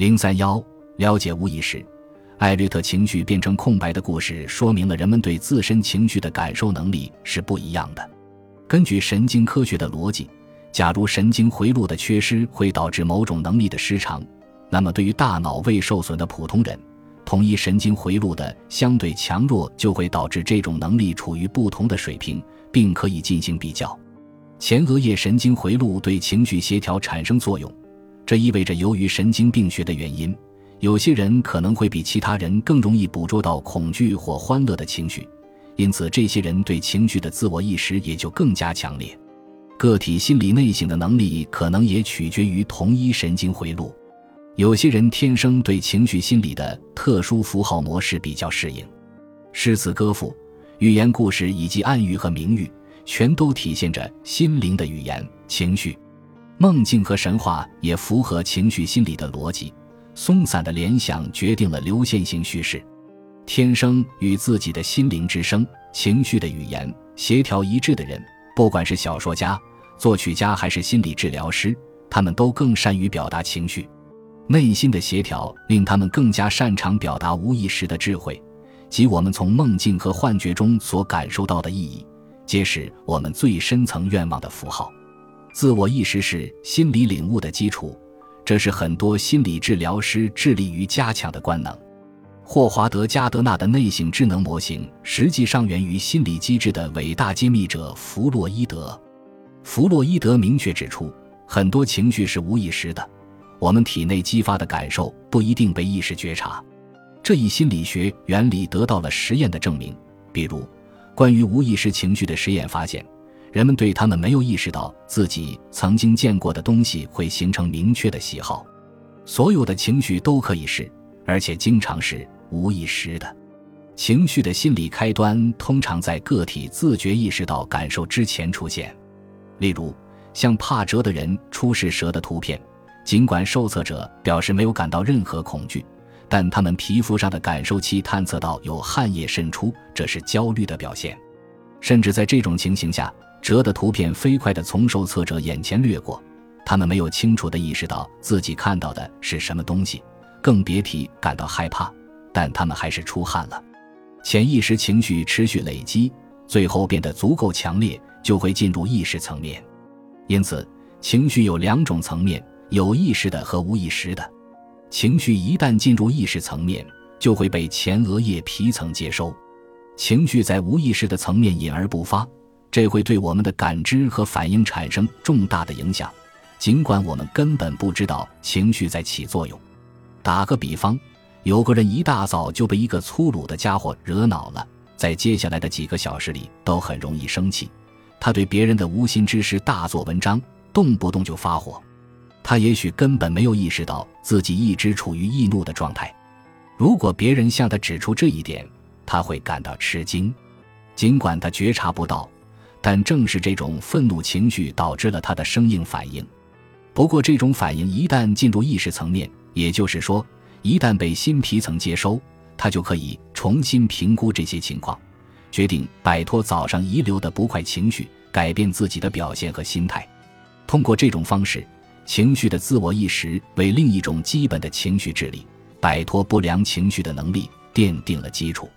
零三幺，了解无意识。艾略特情绪变成空白的故事，说明了人们对自身情绪的感受能力是不一样的。根据神经科学的逻辑，假如神经回路的缺失会导致某种能力的失常，那么对于大脑未受损的普通人，同一神经回路的相对强弱就会导致这种能力处于不同的水平，并可以进行比较。前额叶神经回路对情绪协调产生作用，这意味着由于神经病学的原因。有些人可能会比其他人更容易捕捉到恐惧或欢乐的情绪，因此这些人对情绪的自我意识也就更加强烈。个体心理内省的能力可能也取决于同一神经回路。有些人天生对情绪心理的特殊符号模式比较适应。诗词歌赋、寓言故事以及暗喻和明喻，全都体现着心灵的语言、情绪。梦境和神话也符合情绪心理的逻辑。松散的联想决定了流线型叙事，天生与自己的心灵之声、情绪的语言协调一致的人，不管是小说家、作曲家还是心理治疗师，他们都更善于表达情绪。内心的协调令他们更加擅长表达无意识的智慧，即我们从梦境和幻觉中所感受到的意义，皆是我们最深层愿望的符号。自我意识是心理领悟的基础。这是很多心理治疗师致力于加强的官能。霍华德·加德纳的内省智能模型实际上源于心理机制的伟大揭秘者弗洛伊德。弗洛伊德明确指出，很多情绪是无意识的，我们体内激发的感受不一定被意识觉察。这一心理学原理得到了实验的证明，比如，关于无意识情绪的实验发现。人们对他们没有意识到自己曾经见过的东西会形成明确的喜好。所有的情绪都可以是，而且经常是无意识的。情绪的心理开端通常在个体自觉意识到感受之前出现。例如，像怕蛇的人出示蛇的图片，尽管受测者表示没有感到任何恐惧，但他们皮肤上的感受器探测到有汗液渗出，这是焦虑的表现。甚至在这种情形下，蛇的图片飞快地从受测者眼前掠过，他们没有清楚地意识到自己看到的是什么东西，更别提感到害怕。但他们还是出汗了。潜意识情绪持续累积，最后变得足够强烈，就会进入意识层面。因此，情绪有两种层面：有意识的和无意识的。情绪一旦进入意识层面，就会被前额叶皮层接收；情绪在无意识的层面隐而不发。这会对我们的感知和反应产生重大的影响，尽管我们根本不知道情绪在起作用。打个比方，有个人一大早就被一个粗鲁的家伙惹恼了，在接下来的几个小时里都很容易生气。他对别人的无心之失大做文章，动不动就发火。他也许根本没有意识到自己一直处于易怒的状态。如果别人向他指出这一点，他会感到吃惊，尽管他觉察不到。但正是这种愤怒情绪导致了他的生硬反应。不过，这种反应一旦进入意识层面，也就是说，一旦被新皮层接收，他就可以重新评估这些情况，决定摆脱早上遗留的不快情绪，改变自己的表现和心态。通过这种方式，情绪的自我意识为另一种基本的情绪智力——摆脱不良情绪的能力——奠定了基础。